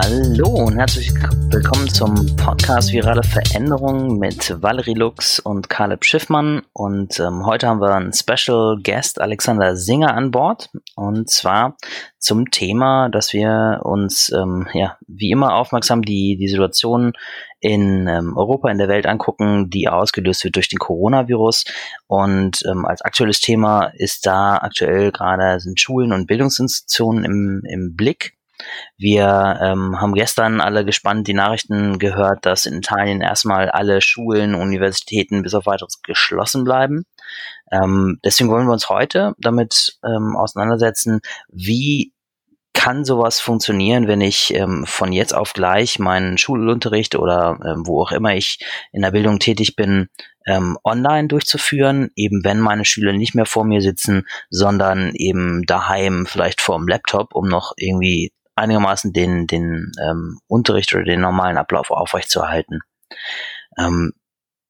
Hallo und herzlich willkommen zum Podcast Virale Veränderungen mit Valerie Lux und Caleb Schiffmann. Und ähm, heute haben wir einen Special Guest Alexander Singer an Bord. Und zwar zum Thema, dass wir uns ähm, ja wie immer aufmerksam die, die Situation in ähm, Europa, in der Welt angucken, die ausgelöst wird durch den Coronavirus. Und ähm, als aktuelles Thema ist da aktuell gerade sind Schulen und Bildungsinstitutionen im, im Blick. Wir ähm, haben gestern alle gespannt die Nachrichten gehört, dass in Italien erstmal alle Schulen, Universitäten bis auf weiteres geschlossen bleiben. Ähm, deswegen wollen wir uns heute damit ähm, auseinandersetzen, wie kann sowas funktionieren, wenn ich ähm, von jetzt auf gleich meinen Schulunterricht oder ähm, wo auch immer ich in der Bildung tätig bin, ähm, online durchzuführen, eben wenn meine Schüler nicht mehr vor mir sitzen, sondern eben daheim vielleicht vor dem Laptop, um noch irgendwie einigermaßen den, den ähm, Unterricht oder den normalen Ablauf aufrechtzuerhalten. Ähm,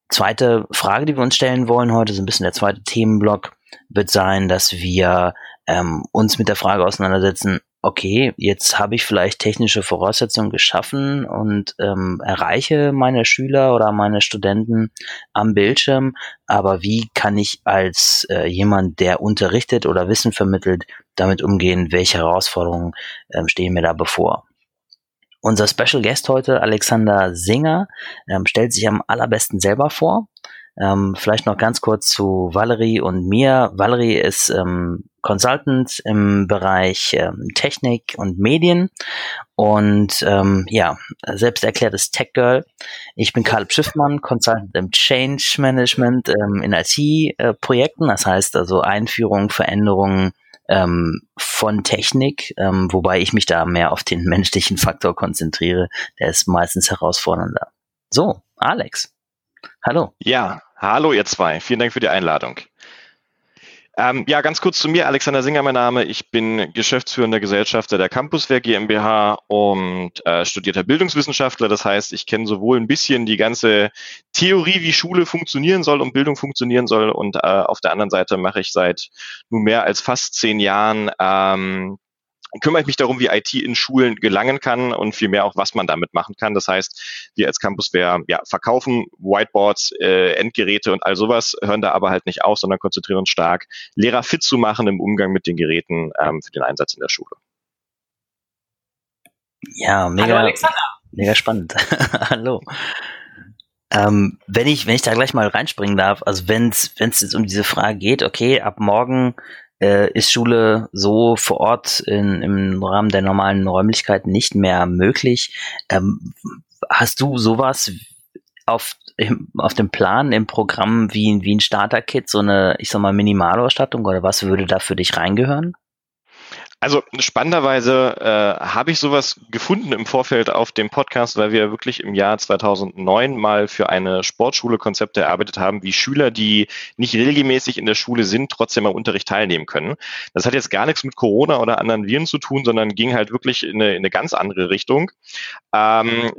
zweite Frage, die wir uns stellen wollen heute, so ein bisschen der zweite Themenblock, wird sein, dass wir ähm, uns mit der Frage auseinandersetzen, okay, jetzt habe ich vielleicht technische Voraussetzungen geschaffen und ähm, erreiche meine Schüler oder meine Studenten am Bildschirm, aber wie kann ich als äh, jemand, der unterrichtet oder Wissen vermittelt, damit umgehen, welche Herausforderungen ähm, stehen mir da bevor? Unser Special Guest heute, Alexander Singer, ähm, stellt sich am allerbesten selber vor. Ähm, vielleicht noch ganz kurz zu Valerie und mir. Valerie ist ähm, Consultant im Bereich ähm, Technik und Medien und ähm, ja, selbst erklärtes Tech Girl. Ich bin Karl Schiffmann, Consultant im Change Management ähm, in IT-Projekten, das heißt also Einführung, Veränderungen ähm, von Technik, ähm, wobei ich mich da mehr auf den menschlichen Faktor konzentriere. Der ist meistens herausfordernder. So, Alex. Hallo. Ja, hallo ihr zwei. Vielen Dank für die Einladung. Ähm, ja, ganz kurz zu mir. Alexander Singer, mein Name. Ich bin geschäftsführender Gesellschafter der Campuswehr GmbH und äh, studierter Bildungswissenschaftler. Das heißt, ich kenne sowohl ein bisschen die ganze Theorie, wie Schule funktionieren soll und Bildung funktionieren soll. Und äh, auf der anderen Seite mache ich seit nun mehr als fast zehn Jahren ähm, kümmere ich mich darum, wie IT in Schulen gelangen kann und vielmehr auch, was man damit machen kann. Das heißt, wir als Campusware ja, verkaufen Whiteboards, äh, Endgeräte und all sowas, hören da aber halt nicht auf, sondern konzentrieren uns stark, Lehrer fit zu machen im Umgang mit den Geräten ähm, für den Einsatz in der Schule. Ja, mega, Hallo mega spannend. Hallo. Ähm, wenn ich, wenn ich da gleich mal reinspringen darf, also wenn es jetzt um diese Frage geht, okay, ab morgen äh, ist Schule so vor Ort in, im Rahmen der normalen Räumlichkeiten nicht mehr möglich. Ähm, hast du sowas auf, im, auf dem Plan im Programm wie, wie ein Starter-Kit, so eine, ich sag mal, Minimalausstattung oder was würde da für dich reingehören? Also spannenderweise äh, habe ich sowas gefunden im Vorfeld auf dem Podcast, weil wir wirklich im Jahr 2009 mal für eine Sportschule Konzepte erarbeitet haben, wie Schüler, die nicht regelmäßig in der Schule sind, trotzdem am Unterricht teilnehmen können. Das hat jetzt gar nichts mit Corona oder anderen Viren zu tun, sondern ging halt wirklich in eine, in eine ganz andere Richtung. Ähm,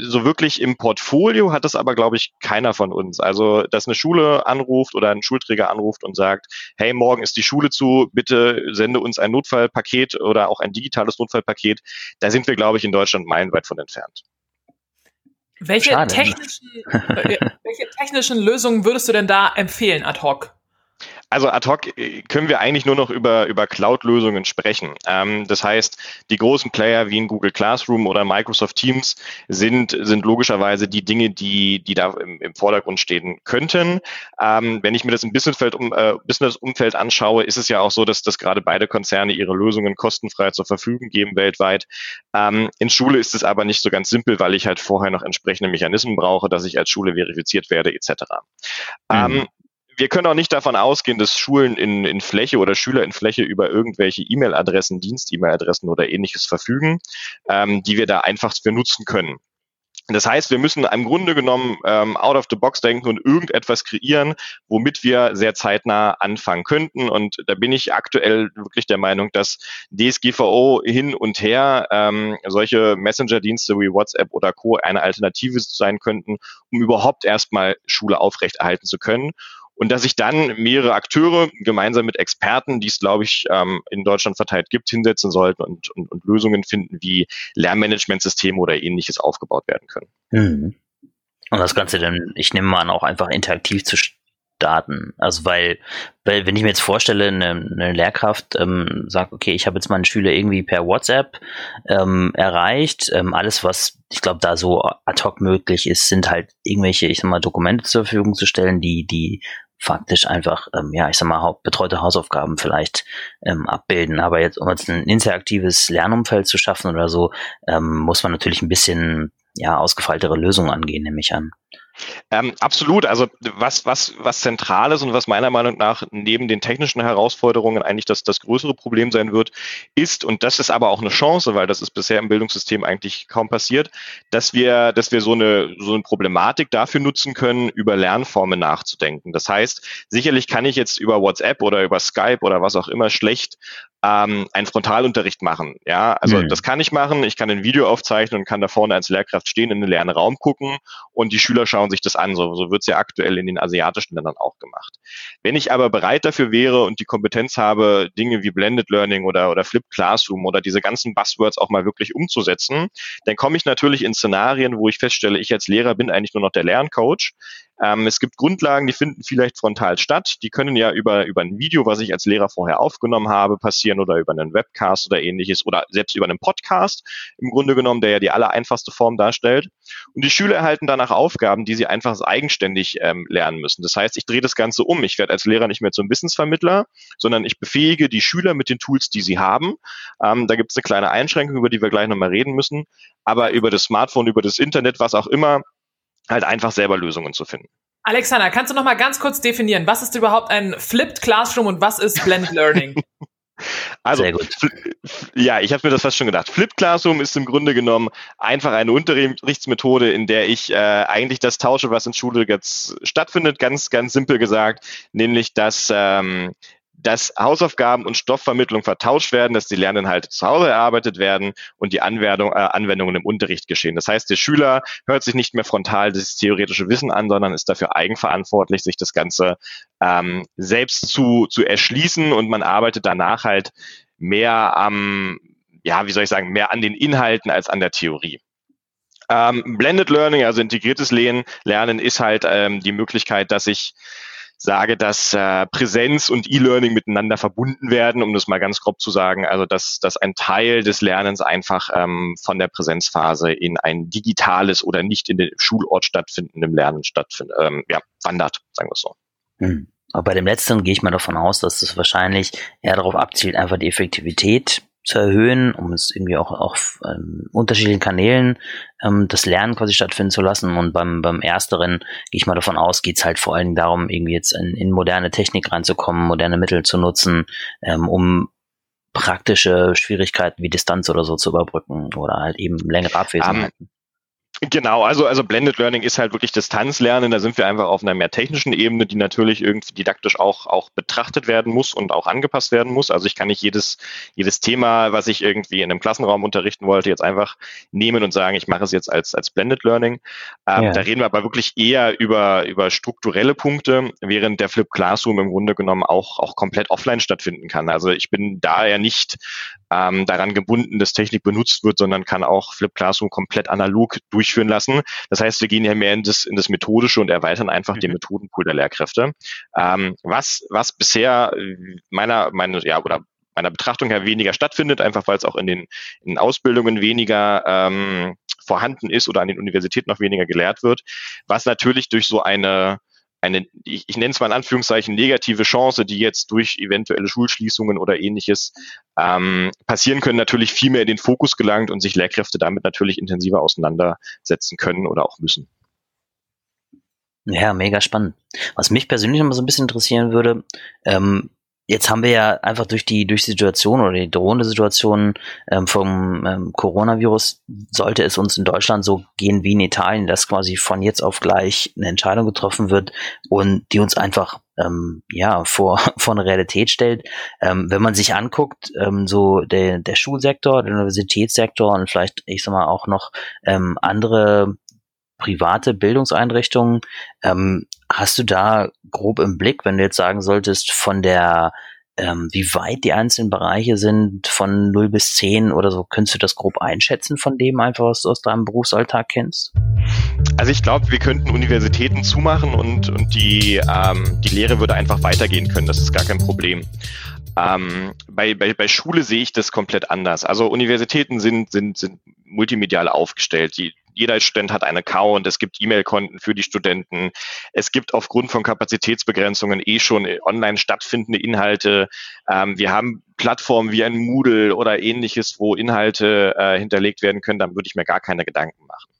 so wirklich im Portfolio hat das aber, glaube ich, keiner von uns. Also, dass eine Schule anruft oder ein Schulträger anruft und sagt, hey, morgen ist die Schule zu, bitte sende uns ein Notfallpaket Paket oder auch ein digitales Notfallpaket, da sind wir, glaube ich, in Deutschland meilenweit von entfernt. Welche technischen, äh, welche technischen Lösungen würdest du denn da empfehlen ad hoc? Also ad hoc äh, können wir eigentlich nur noch über, über Cloud-Lösungen sprechen. Ähm, das heißt, die großen Player wie in Google Classroom oder Microsoft Teams sind, sind logischerweise die Dinge, die, die da im, im Vordergrund stehen könnten. Ähm, wenn ich mir das im Businessfeld um, äh, Business-Umfeld anschaue, ist es ja auch so, dass, dass gerade beide Konzerne ihre Lösungen kostenfrei zur Verfügung geben weltweit. Ähm, in Schule ist es aber nicht so ganz simpel, weil ich halt vorher noch entsprechende Mechanismen brauche, dass ich als Schule verifiziert werde etc. Mhm. Wir können auch nicht davon ausgehen, dass Schulen in, in Fläche oder Schüler in Fläche über irgendwelche E-Mail-Adressen, Dienst-E-Mail-Adressen oder ähnliches verfügen, ähm, die wir da einfach für nutzen können. Das heißt, wir müssen im Grunde genommen ähm, out of the box denken und irgendetwas kreieren, womit wir sehr zeitnah anfangen könnten. Und da bin ich aktuell wirklich der Meinung, dass DSGVO hin und her ähm, solche Messenger-Dienste wie WhatsApp oder Co. eine Alternative sein könnten, um überhaupt erstmal Schule aufrechterhalten zu können. Und dass sich dann mehrere Akteure gemeinsam mit Experten, die es, glaube ich, ähm, in Deutschland verteilt gibt, hinsetzen sollten und, und, und Lösungen finden, wie Lernmanagementsysteme oder ähnliches aufgebaut werden können. Mhm. Und das Ganze dann, ich nehme mal an, auch einfach interaktiv zu starten. Also weil, weil wenn ich mir jetzt vorstelle, eine, eine Lehrkraft ähm, sagt, okay, ich habe jetzt meine Schüler irgendwie per WhatsApp ähm, erreicht, ähm, alles was ich glaube da so ad hoc möglich ist, sind halt irgendwelche, ich sag mal, Dokumente zur Verfügung zu stellen, die die faktisch einfach, ähm, ja, ich sag mal, betreute Hausaufgaben vielleicht ähm, abbilden. Aber jetzt, um jetzt ein interaktives Lernumfeld zu schaffen oder so, ähm, muss man natürlich ein bisschen ja, ausgefeiltere Lösungen angehen, nehme ich an. Ähm, absolut. Also was, was, was zentral ist und was meiner Meinung nach neben den technischen Herausforderungen eigentlich das, das größere Problem sein wird, ist, und das ist aber auch eine Chance, weil das ist bisher im Bildungssystem eigentlich kaum passiert, dass wir, dass wir so eine, so eine Problematik dafür nutzen können, über Lernformen nachzudenken. Das heißt, sicherlich kann ich jetzt über WhatsApp oder über Skype oder was auch immer schlecht ähm, einen Frontalunterricht machen. Ja, also mhm. das kann ich machen. Ich kann ein Video aufzeichnen und kann da vorne als Lehrkraft stehen, in den leeren Raum gucken und die Schüler schauen sich das an. So, so wird es ja aktuell in den asiatischen Ländern auch gemacht. Wenn ich aber bereit dafür wäre und die Kompetenz habe, Dinge wie Blended Learning oder, oder Flipped Classroom oder diese ganzen Buzzwords auch mal wirklich umzusetzen, dann komme ich natürlich in Szenarien, wo ich feststelle, ich als Lehrer bin eigentlich nur noch der Lerncoach. Ähm, es gibt Grundlagen, die finden vielleicht frontal statt. Die können ja über, über ein Video, was ich als Lehrer vorher aufgenommen habe, passieren oder über einen Webcast oder ähnliches oder selbst über einen Podcast im Grunde genommen, der ja die aller einfachste Form darstellt. Und die Schüler erhalten danach Aufgaben, die sie einfach eigenständig ähm, lernen müssen. Das heißt, ich drehe das Ganze um. Ich werde als Lehrer nicht mehr zum Wissensvermittler, sondern ich befähige die Schüler mit den Tools, die sie haben. Ähm, da gibt es eine kleine Einschränkung, über die wir gleich nochmal reden müssen. Aber über das Smartphone, über das Internet, was auch immer, halt einfach selber Lösungen zu finden. Alexander, kannst du noch mal ganz kurz definieren, was ist überhaupt ein Flipped Classroom und was ist Blended Learning? Also, ja, ich habe mir das fast schon gedacht. Flipped Classroom ist im Grunde genommen einfach eine Unterrichtsmethode, in der ich äh, eigentlich das tausche, was in Schule jetzt stattfindet, ganz, ganz simpel gesagt, nämlich dass ähm, dass Hausaufgaben und Stoffvermittlung vertauscht werden, dass die Lerninhalte zu Hause erarbeitet werden und die Anwendung, äh, Anwendungen im Unterricht geschehen. Das heißt, der Schüler hört sich nicht mehr frontal das theoretische Wissen an, sondern ist dafür eigenverantwortlich, sich das Ganze ähm, selbst zu, zu erschließen und man arbeitet danach halt mehr am, ja, wie soll ich sagen, mehr an den Inhalten als an der Theorie. Ähm, Blended Learning, also integriertes Lernen, ist halt ähm, die Möglichkeit, dass ich sage, dass äh, Präsenz und E-Learning miteinander verbunden werden, um das mal ganz grob zu sagen. Also dass, dass ein Teil des Lernens einfach ähm, von der Präsenzphase in ein digitales oder nicht in dem Schulort stattfindendem Lernen stattfindet, ähm, ja, wandert, sagen wir es so. Hm. Aber bei dem letzten gehe ich mal davon aus, dass es wahrscheinlich eher darauf abzielt, einfach die Effektivität zu erhöhen, um es irgendwie auch auf ähm, unterschiedlichen Kanälen ähm, das Lernen quasi stattfinden zu lassen. Und beim, beim Ersteren gehe ich mal davon aus, geht es halt vor allen Dingen darum, irgendwie jetzt in, in moderne Technik reinzukommen, moderne Mittel zu nutzen, ähm, um praktische Schwierigkeiten wie Distanz oder so zu überbrücken oder halt eben längere Abwesenheiten. Um, Genau, also, also Blended Learning ist halt wirklich Distanzlernen. Da sind wir einfach auf einer mehr technischen Ebene, die natürlich irgendwie didaktisch auch, auch betrachtet werden muss und auch angepasst werden muss. Also ich kann nicht jedes, jedes Thema, was ich irgendwie in einem Klassenraum unterrichten wollte, jetzt einfach nehmen und sagen, ich mache es jetzt als, als Blended Learning. Ähm, ja. Da reden wir aber wirklich eher über, über strukturelle Punkte, während der Flip Classroom im Grunde genommen auch, auch komplett offline stattfinden kann. Also ich bin da ja nicht ähm, daran gebunden, dass Technik benutzt wird, sondern kann auch Flip Classroom komplett analog durchführen lassen. Das heißt, wir gehen ja mehr in das, in das Methodische und erweitern einfach mhm. den Methodenpool der Lehrkräfte. Ähm, was, was bisher meiner, meine, ja, oder meiner Betrachtung her weniger stattfindet, einfach weil es auch in den, in Ausbildungen weniger ähm, vorhanden ist oder an den Universitäten noch weniger gelehrt wird, was natürlich durch so eine eine, ich, ich nenne es mal in Anführungszeichen, negative Chance, die jetzt durch eventuelle Schulschließungen oder ähnliches ähm, passieren können, natürlich viel mehr in den Fokus gelangt und sich Lehrkräfte damit natürlich intensiver auseinandersetzen können oder auch müssen. Ja, mega spannend. Was mich persönlich mal so ein bisschen interessieren würde, ähm, Jetzt haben wir ja einfach durch die durch die Situation oder die drohende Situation ähm, vom ähm, Coronavirus sollte es uns in Deutschland so gehen wie in Italien, dass quasi von jetzt auf gleich eine Entscheidung getroffen wird und die uns einfach ähm, ja vor vor eine Realität stellt. Ähm, wenn man sich anguckt, ähm, so der der Schulsektor, der Universitätssektor und vielleicht ich sag mal auch noch ähm, andere private Bildungseinrichtungen ähm, hast du da grob im Blick, wenn du jetzt sagen solltest, von der ähm, wie weit die einzelnen Bereiche sind, von 0 bis 10 oder so, könntest du das grob einschätzen von dem einfach, was du aus deinem Berufsalltag kennst? Also ich glaube, wir könnten Universitäten zumachen und, und die, ähm, die Lehre würde einfach weitergehen können. Das ist gar kein Problem. Ähm, bei, bei, bei Schule sehe ich das komplett anders. Also Universitäten sind, sind, sind multimedial aufgestellt. Die, jeder Student hat einen Account, es gibt E-Mail-Konten für die Studenten, es gibt aufgrund von Kapazitätsbegrenzungen eh schon online stattfindende Inhalte. Ähm, wir haben Plattformen wie ein Moodle oder ähnliches, wo Inhalte äh, hinterlegt werden können, dann würde ich mir gar keine Gedanken machen.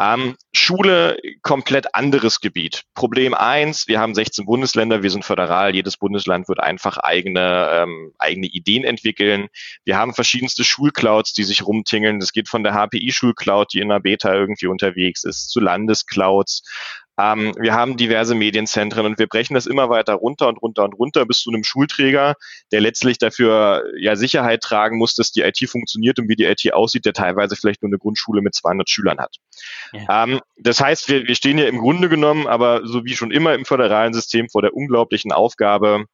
Ähm, Schule, komplett anderes Gebiet. Problem eins: wir haben 16 Bundesländer, wir sind föderal, jedes Bundesland wird einfach eigene, ähm, eigene Ideen entwickeln. Wir haben verschiedenste Schulclouds, die sich rumtingeln. Das geht von der HPI-Schulcloud, die in der Beta irgendwie unterwegs ist, zu Landesclouds. Ähm, wir haben diverse Medienzentren und wir brechen das immer weiter runter und runter und runter bis zu einem Schulträger, der letztlich dafür ja Sicherheit tragen muss, dass die IT funktioniert und wie die IT aussieht, der teilweise vielleicht nur eine Grundschule mit 200 Schülern hat. Ja. Ähm, das heißt, wir, wir stehen ja im Grunde genommen, aber so wie schon immer im föderalen System vor der unglaublichen Aufgabe,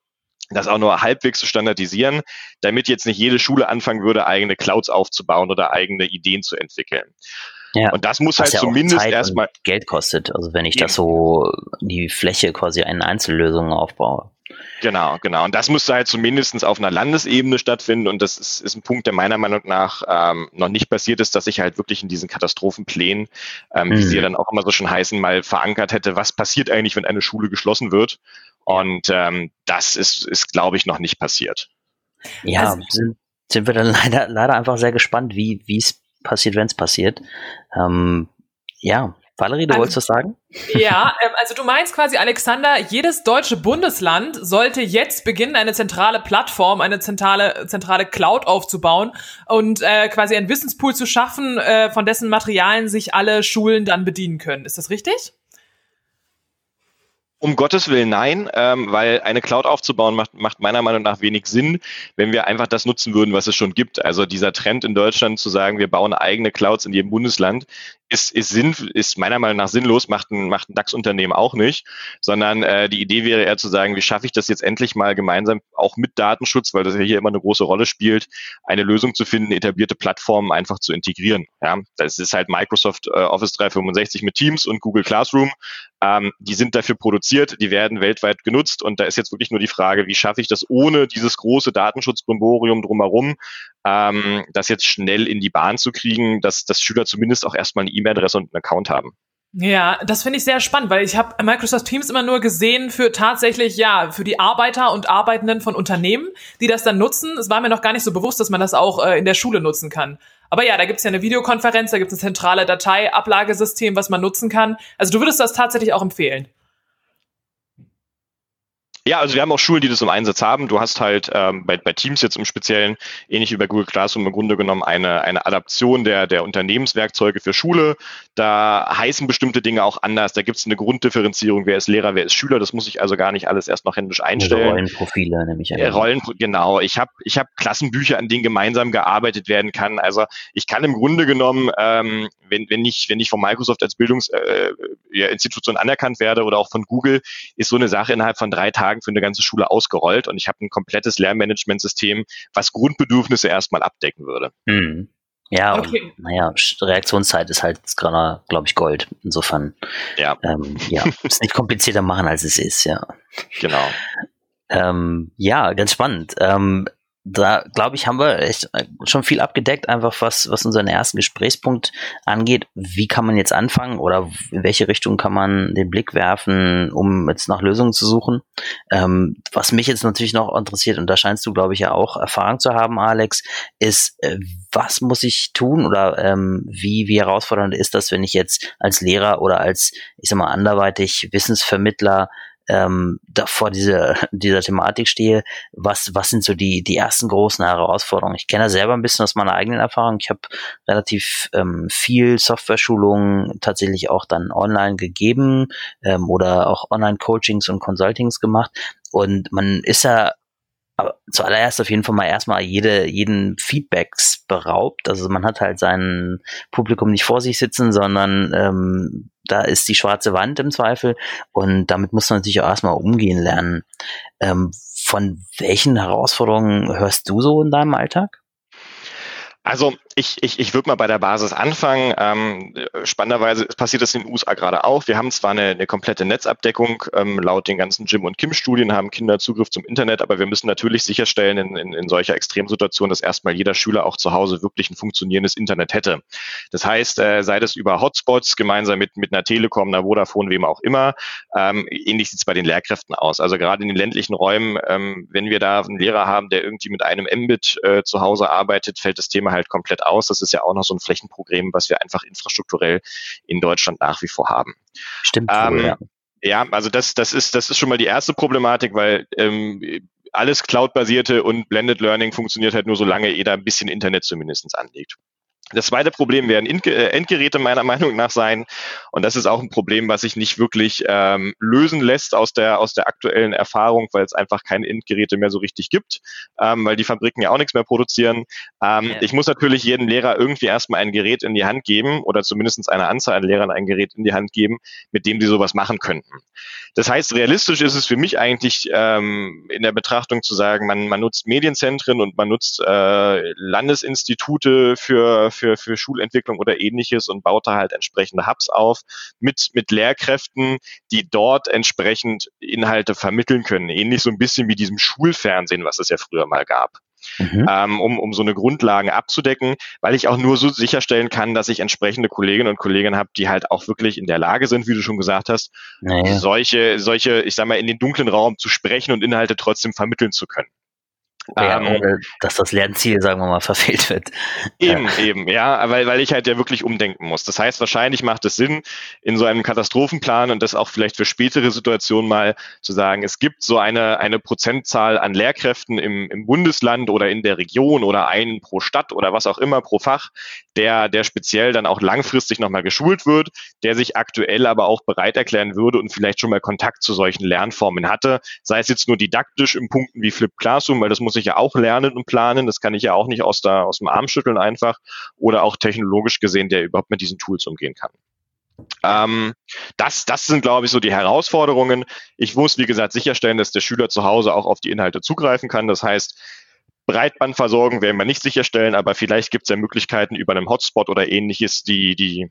das auch nur halbwegs zu standardisieren, damit jetzt nicht jede Schule anfangen würde, eigene Clouds aufzubauen oder eigene Ideen zu entwickeln. Ja, und das muss halt ja zumindest erstmal Geld kostet. Also wenn ich das so die Fläche quasi in Einzellösungen aufbaue. Genau, genau. Und das müsste halt zumindest auf einer Landesebene stattfinden. Und das ist, ist ein Punkt, der meiner Meinung nach ähm, noch nicht passiert ist, dass ich halt wirklich in diesen Katastrophenplänen, ähm, mhm. wie sie ja dann auch immer so schon heißen, mal verankert hätte, was passiert eigentlich, wenn eine Schule geschlossen wird. Und ähm, das ist, ist glaube ich, noch nicht passiert. Ja, also, sind, sind wir dann leider, leider einfach sehr gespannt, wie es passiert, wenn es passiert. Ähm, ja, Valerie, du also, wolltest was sagen? Ja, ähm, also du meinst quasi, Alexander, jedes deutsche Bundesland sollte jetzt beginnen, eine zentrale Plattform, eine zentrale, zentrale Cloud aufzubauen und äh, quasi einen Wissenspool zu schaffen, äh, von dessen Materialien sich alle Schulen dann bedienen können. Ist das richtig? Um Gottes Willen nein, ähm, weil eine Cloud aufzubauen macht, macht meiner Meinung nach wenig Sinn, wenn wir einfach das nutzen würden, was es schon gibt. Also dieser Trend in Deutschland zu sagen, wir bauen eigene Clouds in jedem Bundesland, ist, ist, sinn, ist meiner Meinung nach sinnlos, macht ein, macht ein DAX-Unternehmen auch nicht, sondern äh, die Idee wäre eher zu sagen, wie schaffe ich das jetzt endlich mal gemeinsam, auch mit Datenschutz, weil das ja hier immer eine große Rolle spielt, eine Lösung zu finden, etablierte Plattformen einfach zu integrieren. Ja, das ist halt Microsoft äh, Office 365 mit Teams und Google Classroom. Ähm, die sind dafür produziert, die werden weltweit genutzt und da ist jetzt wirklich nur die Frage, wie schaffe ich das ohne dieses große Datenschutzbrimborium drumherum, ähm, das jetzt schnell in die Bahn zu kriegen, dass, dass Schüler zumindest auch erstmal eine E-Mail-Adresse und einen Account haben. Ja, das finde ich sehr spannend, weil ich habe Microsoft Teams immer nur gesehen für tatsächlich, ja, für die Arbeiter und Arbeitenden von Unternehmen, die das dann nutzen. Es war mir noch gar nicht so bewusst, dass man das auch äh, in der Schule nutzen kann. Aber ja, da gibt es ja eine Videokonferenz, da gibt es ein zentrale Dateiablagesystem, was man nutzen kann. Also du würdest das tatsächlich auch empfehlen. Ja, also wir haben auch Schulen, die das im Einsatz haben. Du hast halt ähm, bei, bei Teams jetzt im Speziellen, ähnlich wie bei Google Classroom, im Grunde genommen eine, eine Adaption der, der Unternehmenswerkzeuge für Schule. Da heißen bestimmte Dinge auch anders. Da gibt es eine Grunddifferenzierung, wer ist Lehrer, wer ist Schüler. Das muss ich also gar nicht alles erst noch händisch einstellen. Rollenprofile nämlich. Äh, Rollen, genau. Ich habe ich hab Klassenbücher, an denen gemeinsam gearbeitet werden kann. Also ich kann im Grunde genommen, ähm, wenn, wenn, ich, wenn ich von Microsoft als Bildungsinstitution äh, anerkannt werde oder auch von Google, ist so eine Sache innerhalb von drei Tagen Tagen für eine ganze Schule ausgerollt und ich habe ein komplettes Lernmanagementsystem, was Grundbedürfnisse erstmal abdecken würde. Mhm. Ja, okay. und, naja, Reaktionszeit ist halt gerade, glaube ich, Gold. Insofern, ja, ähm, ja, ist nicht komplizierter machen, als es ist, ja. Genau. Ähm, ja, ganz spannend. Ähm, da glaube ich, haben wir echt äh, schon viel abgedeckt, einfach was, was unseren ersten Gesprächspunkt angeht. Wie kann man jetzt anfangen oder in welche Richtung kann man den Blick werfen, um jetzt nach Lösungen zu suchen? Ähm, was mich jetzt natürlich noch interessiert, und da scheinst du, glaube ich, ja auch Erfahrung zu haben, Alex, ist, äh, was muss ich tun oder ähm, wie, wie herausfordernd ist das, wenn ich jetzt als Lehrer oder als, ich sag mal, anderweitig Wissensvermittler ähm, da vor dieser, dieser Thematik stehe, was, was sind so die, die ersten großen Herausforderungen? Ich kenne selber ein bisschen aus meiner eigenen Erfahrung. Ich habe relativ ähm, viel Software-Schulungen tatsächlich auch dann online gegeben ähm, oder auch Online-Coachings und Consultings gemacht. Und man ist ja aber zuallererst auf jeden Fall mal erstmal jede, jeden Feedbacks beraubt. Also man hat halt sein Publikum nicht vor sich sitzen, sondern ähm, da ist die schwarze Wand im Zweifel und damit muss man natürlich auch erstmal umgehen lernen. Ähm, von welchen Herausforderungen hörst du so in deinem Alltag? Also ich, ich, ich würde mal bei der Basis anfangen. Ähm, spannenderweise passiert das in den USA gerade auch. Wir haben zwar eine, eine komplette Netzabdeckung, ähm, laut den ganzen Jim und Kim-Studien haben Kinder Zugriff zum Internet, aber wir müssen natürlich sicherstellen in, in, in solcher Extremsituation, dass erstmal jeder Schüler auch zu Hause wirklich ein funktionierendes Internet hätte. Das heißt, äh, sei das über Hotspots gemeinsam mit, mit einer Telekom, einer Vodafone, wem auch immer, ähm, ähnlich sieht es bei den Lehrkräften aus. Also gerade in den ländlichen Räumen, ähm, wenn wir da einen Lehrer haben, der irgendwie mit einem Mbit äh, zu Hause arbeitet, fällt das Thema halt komplett aus. Das ist ja auch noch so ein Flächenproblem, was wir einfach infrastrukturell in Deutschland nach wie vor haben. Stimmt. Ähm, ja. ja, also das, das ist, das ist schon mal die erste Problematik, weil ähm, alles Cloud-basierte und Blended Learning funktioniert halt nur, solange jeder ein bisschen Internet zumindestens anlegt. Das zweite Problem werden äh, Endgeräte meiner Meinung nach sein. Und das ist auch ein Problem, was sich nicht wirklich ähm, lösen lässt aus der, aus der aktuellen Erfahrung, weil es einfach keine Endgeräte mehr so richtig gibt, ähm, weil die Fabriken ja auch nichts mehr produzieren. Ähm, ja. Ich muss natürlich jedem Lehrer irgendwie erstmal ein Gerät in die Hand geben oder zumindest eine Anzahl an Lehrern ein Gerät in die Hand geben, mit dem sie sowas machen könnten. Das heißt, realistisch ist es für mich eigentlich ähm, in der Betrachtung zu sagen, man, man nutzt Medienzentren und man nutzt äh, Landesinstitute für für, für Schulentwicklung oder ähnliches und baut da halt entsprechende Hubs auf mit, mit Lehrkräften, die dort entsprechend Inhalte vermitteln können. Ähnlich so ein bisschen wie diesem Schulfernsehen, was es ja früher mal gab. Mhm. Ähm, um, um so eine Grundlagen abzudecken, weil ich auch nur so sicherstellen kann, dass ich entsprechende Kolleginnen und Kollegen habe, die halt auch wirklich in der Lage sind, wie du schon gesagt hast, naja. solche, solche, ich sag mal, in den dunklen Raum zu sprechen und Inhalte trotzdem vermitteln zu können. Ja, ähm, ohne dass das Lernziel, sagen wir mal, verfehlt wird. Eben, ja. eben, ja, weil, weil ich halt ja wirklich umdenken muss. Das heißt, wahrscheinlich macht es Sinn, in so einem Katastrophenplan und das auch vielleicht für spätere Situationen mal zu sagen, es gibt so eine, eine Prozentzahl an Lehrkräften im, im Bundesland oder in der Region oder einen pro Stadt oder was auch immer pro Fach, der, der speziell dann auch langfristig nochmal geschult wird, der sich aktuell aber auch bereit erklären würde und vielleicht schon mal Kontakt zu solchen Lernformen hatte, sei es jetzt nur didaktisch im Punkten wie Flip Classroom, weil das muss ich ja auch lernen und planen. Das kann ich ja auch nicht aus, der, aus dem Arm schütteln einfach. Oder auch technologisch gesehen, der überhaupt mit diesen Tools umgehen kann. Ähm, das, das sind, glaube ich, so die Herausforderungen. Ich muss, wie gesagt, sicherstellen, dass der Schüler zu Hause auch auf die Inhalte zugreifen kann. Das heißt, Breitbandversorgung werden wir nicht sicherstellen, aber vielleicht gibt es ja Möglichkeiten über einen Hotspot oder ähnliches, die, die,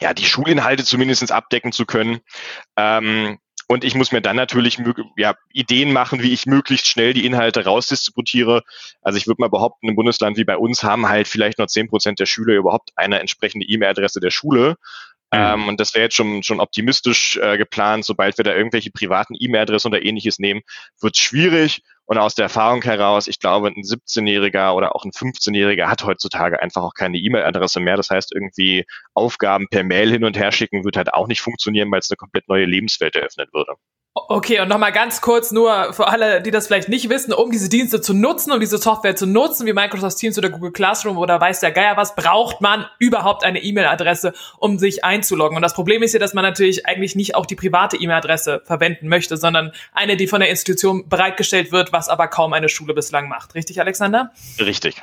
ja, die Schulinhalte zumindest abdecken zu können. Ähm, und ich muss mir dann natürlich ja, Ideen machen, wie ich möglichst schnell die Inhalte rausdistributiere. Also ich würde mal behaupten, im Bundesland wie bei uns haben halt vielleicht nur zehn Prozent der Schüler überhaupt eine entsprechende E-Mail-Adresse der Schule. Mhm. Ähm, und das wäre jetzt schon, schon optimistisch äh, geplant. Sobald wir da irgendwelche privaten E-Mail-Adressen oder ähnliches nehmen, wird schwierig. Und aus der Erfahrung heraus, ich glaube, ein 17-Jähriger oder auch ein 15-Jähriger hat heutzutage einfach auch keine E-Mail-Adresse mehr. Das heißt, irgendwie Aufgaben per Mail hin und her schicken wird halt auch nicht funktionieren, weil es eine komplett neue Lebenswelt eröffnen würde. Okay, und nochmal ganz kurz nur für alle, die das vielleicht nicht wissen, um diese Dienste zu nutzen, um diese Software zu nutzen, wie Microsoft Teams oder Google Classroom oder weiß der Geier was, braucht man überhaupt eine E-Mail-Adresse, um sich einzuloggen. Und das Problem ist ja, dass man natürlich eigentlich nicht auch die private E-Mail-Adresse verwenden möchte, sondern eine, die von der Institution bereitgestellt wird, was aber kaum eine Schule bislang macht. Richtig, Alexander? Richtig.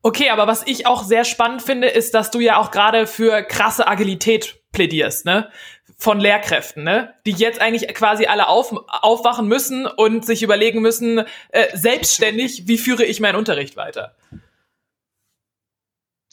Okay, aber was ich auch sehr spannend finde, ist, dass du ja auch gerade für krasse Agilität plädierst, ne? Von Lehrkräften, ne? die jetzt eigentlich quasi alle auf, aufwachen müssen und sich überlegen müssen, äh, selbstständig, wie führe ich meinen Unterricht weiter?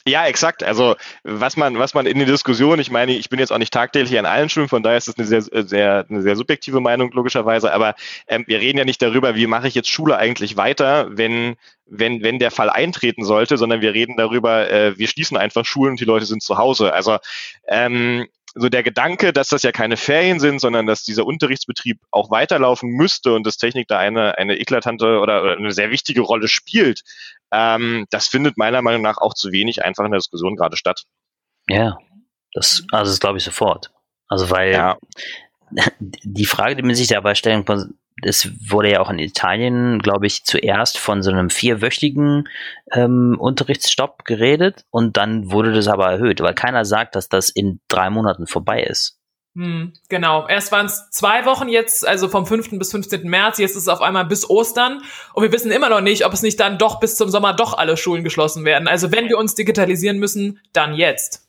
Ja, exakt. Also was man, was man in der Diskussion, ich meine, ich bin jetzt auch nicht tagtäglich an allen Schulen, von daher ist es eine sehr, sehr, eine sehr subjektive Meinung logischerweise. Aber ähm, wir reden ja nicht darüber, wie mache ich jetzt Schule eigentlich weiter, wenn wenn wenn der Fall eintreten sollte, sondern wir reden darüber, äh, wir schließen einfach Schulen und die Leute sind zu Hause. Also ähm, so der Gedanke, dass das ja keine Ferien sind, sondern dass dieser Unterrichtsbetrieb auch weiterlaufen müsste und dass Technik da eine, eine eklatante oder, oder eine sehr wichtige Rolle spielt, ähm, das findet meiner Meinung nach auch zu wenig einfach in der Diskussion gerade statt. Ja, das, also das glaube ich sofort. Also weil ja. die Frage, die man sich dabei stellen kann, es wurde ja auch in Italien, glaube ich, zuerst von so einem vierwöchigen ähm, Unterrichtsstopp geredet und dann wurde das aber erhöht, weil keiner sagt, dass das in drei Monaten vorbei ist. Hm, genau. Erst waren es zwei Wochen jetzt, also vom 5. bis 15. März. Jetzt ist es auf einmal bis Ostern. Und wir wissen immer noch nicht, ob es nicht dann doch bis zum Sommer doch alle Schulen geschlossen werden. Also wenn wir uns digitalisieren müssen, dann jetzt.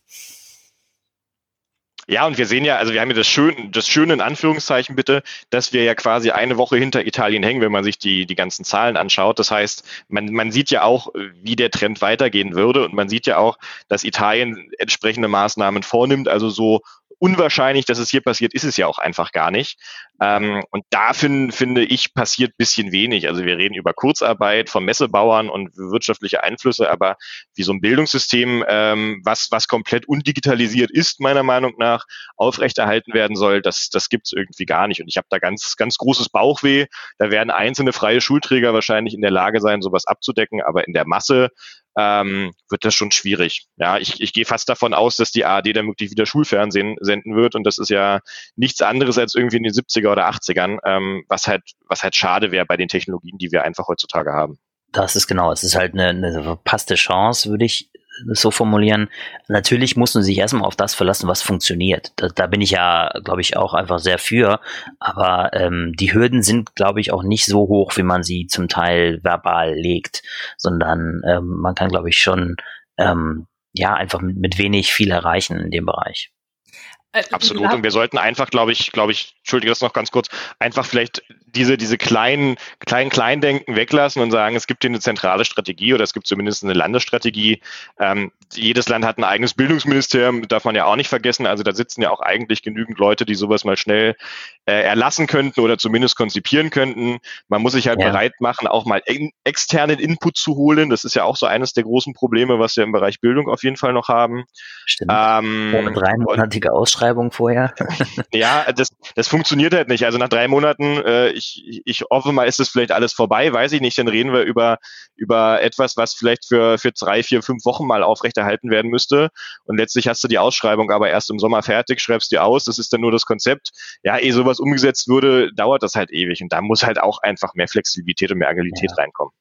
Ja, und wir sehen ja, also wir haben ja das Schöne, das Schöne in Anführungszeichen bitte, dass wir ja quasi eine Woche hinter Italien hängen, wenn man sich die, die ganzen Zahlen anschaut. Das heißt, man, man sieht ja auch, wie der Trend weitergehen würde und man sieht ja auch, dass Italien entsprechende Maßnahmen vornimmt. Also so unwahrscheinlich, dass es hier passiert, ist es ja auch einfach gar nicht. Ähm, und da find, finde ich, passiert bisschen wenig. Also wir reden über Kurzarbeit von Messebauern und wirtschaftliche Einflüsse, aber wie so ein Bildungssystem, ähm, was, was komplett undigitalisiert ist, meiner Meinung nach, aufrechterhalten werden soll, das, das gibt's irgendwie gar nicht. Und ich habe da ganz, ganz großes Bauchweh. Da werden einzelne freie Schulträger wahrscheinlich in der Lage sein, sowas abzudecken, aber in der Masse ähm, wird das schon schwierig. Ja, ich, ich gehe fast davon aus, dass die ARD dann wirklich wieder Schulfernsehen senden wird und das ist ja nichts anderes als irgendwie in den 70er oder 80ern, ähm, was halt, was halt schade wäre bei den Technologien, die wir einfach heutzutage haben. Das ist genau, es ist halt eine, eine verpasste Chance, würde ich so formulieren. Natürlich muss man sich erstmal auf das verlassen, was funktioniert. Da, da bin ich ja, glaube ich, auch einfach sehr für. Aber ähm, die Hürden sind, glaube ich, auch nicht so hoch, wie man sie zum Teil verbal legt, sondern ähm, man kann, glaube ich, schon ähm, ja einfach mit, mit wenig viel erreichen in dem Bereich. Äh, Absolut. Und wir sollten einfach, glaube ich, glaube ich, entschuldige das noch ganz kurz, einfach vielleicht diese, diese kleinen, kleinen Kleindenken weglassen und sagen, es gibt hier eine zentrale Strategie oder es gibt zumindest eine Landesstrategie. Ähm, jedes Land hat ein eigenes Bildungsministerium, darf man ja auch nicht vergessen. Also da sitzen ja auch eigentlich genügend Leute, die sowas mal schnell äh, erlassen könnten oder zumindest konzipieren könnten. Man muss sich halt ja. bereit machen, auch mal externen Input zu holen. Das ist ja auch so eines der großen Probleme, was wir im Bereich Bildung auf jeden Fall noch haben. Stimmt. Ähm, Ohne dreimonatige Ausschreibung vorher. ja, das, das funktioniert halt nicht. Also nach drei Monaten, äh, ich, ich hoffe mal, ist das vielleicht alles vorbei, weiß ich nicht. Dann reden wir über, über etwas, was vielleicht für, für drei, vier, fünf Wochen mal aufrechterhalten werden müsste. Und letztlich hast du die Ausschreibung aber erst im Sommer fertig, schreibst die aus. Das ist dann nur das Konzept. Ja, ehe sowas umgesetzt würde, dauert das halt ewig. Und da muss halt auch einfach mehr Flexibilität und mehr Agilität ja. reinkommen.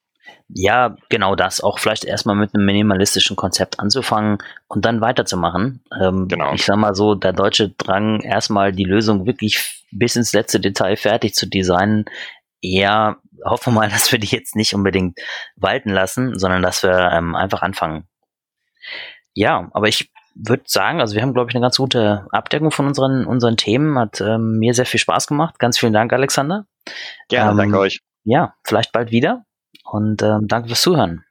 Ja, genau das. Auch vielleicht erstmal mit einem minimalistischen Konzept anzufangen und dann weiterzumachen. Ähm, genau. Ich sag mal so, der deutsche Drang, erstmal die Lösung wirklich bis ins letzte Detail fertig zu designen, eher hoffen wir mal, dass wir die jetzt nicht unbedingt walten lassen, sondern dass wir ähm, einfach anfangen. Ja, aber ich würde sagen, also wir haben, glaube ich, eine ganz gute Abdeckung von unseren, unseren Themen. Hat ähm, mir sehr viel Spaß gemacht. Ganz vielen Dank, Alexander. Gerne, ähm, danke euch. Ja, vielleicht bald wieder. Und ähm, danke fürs Zuhören.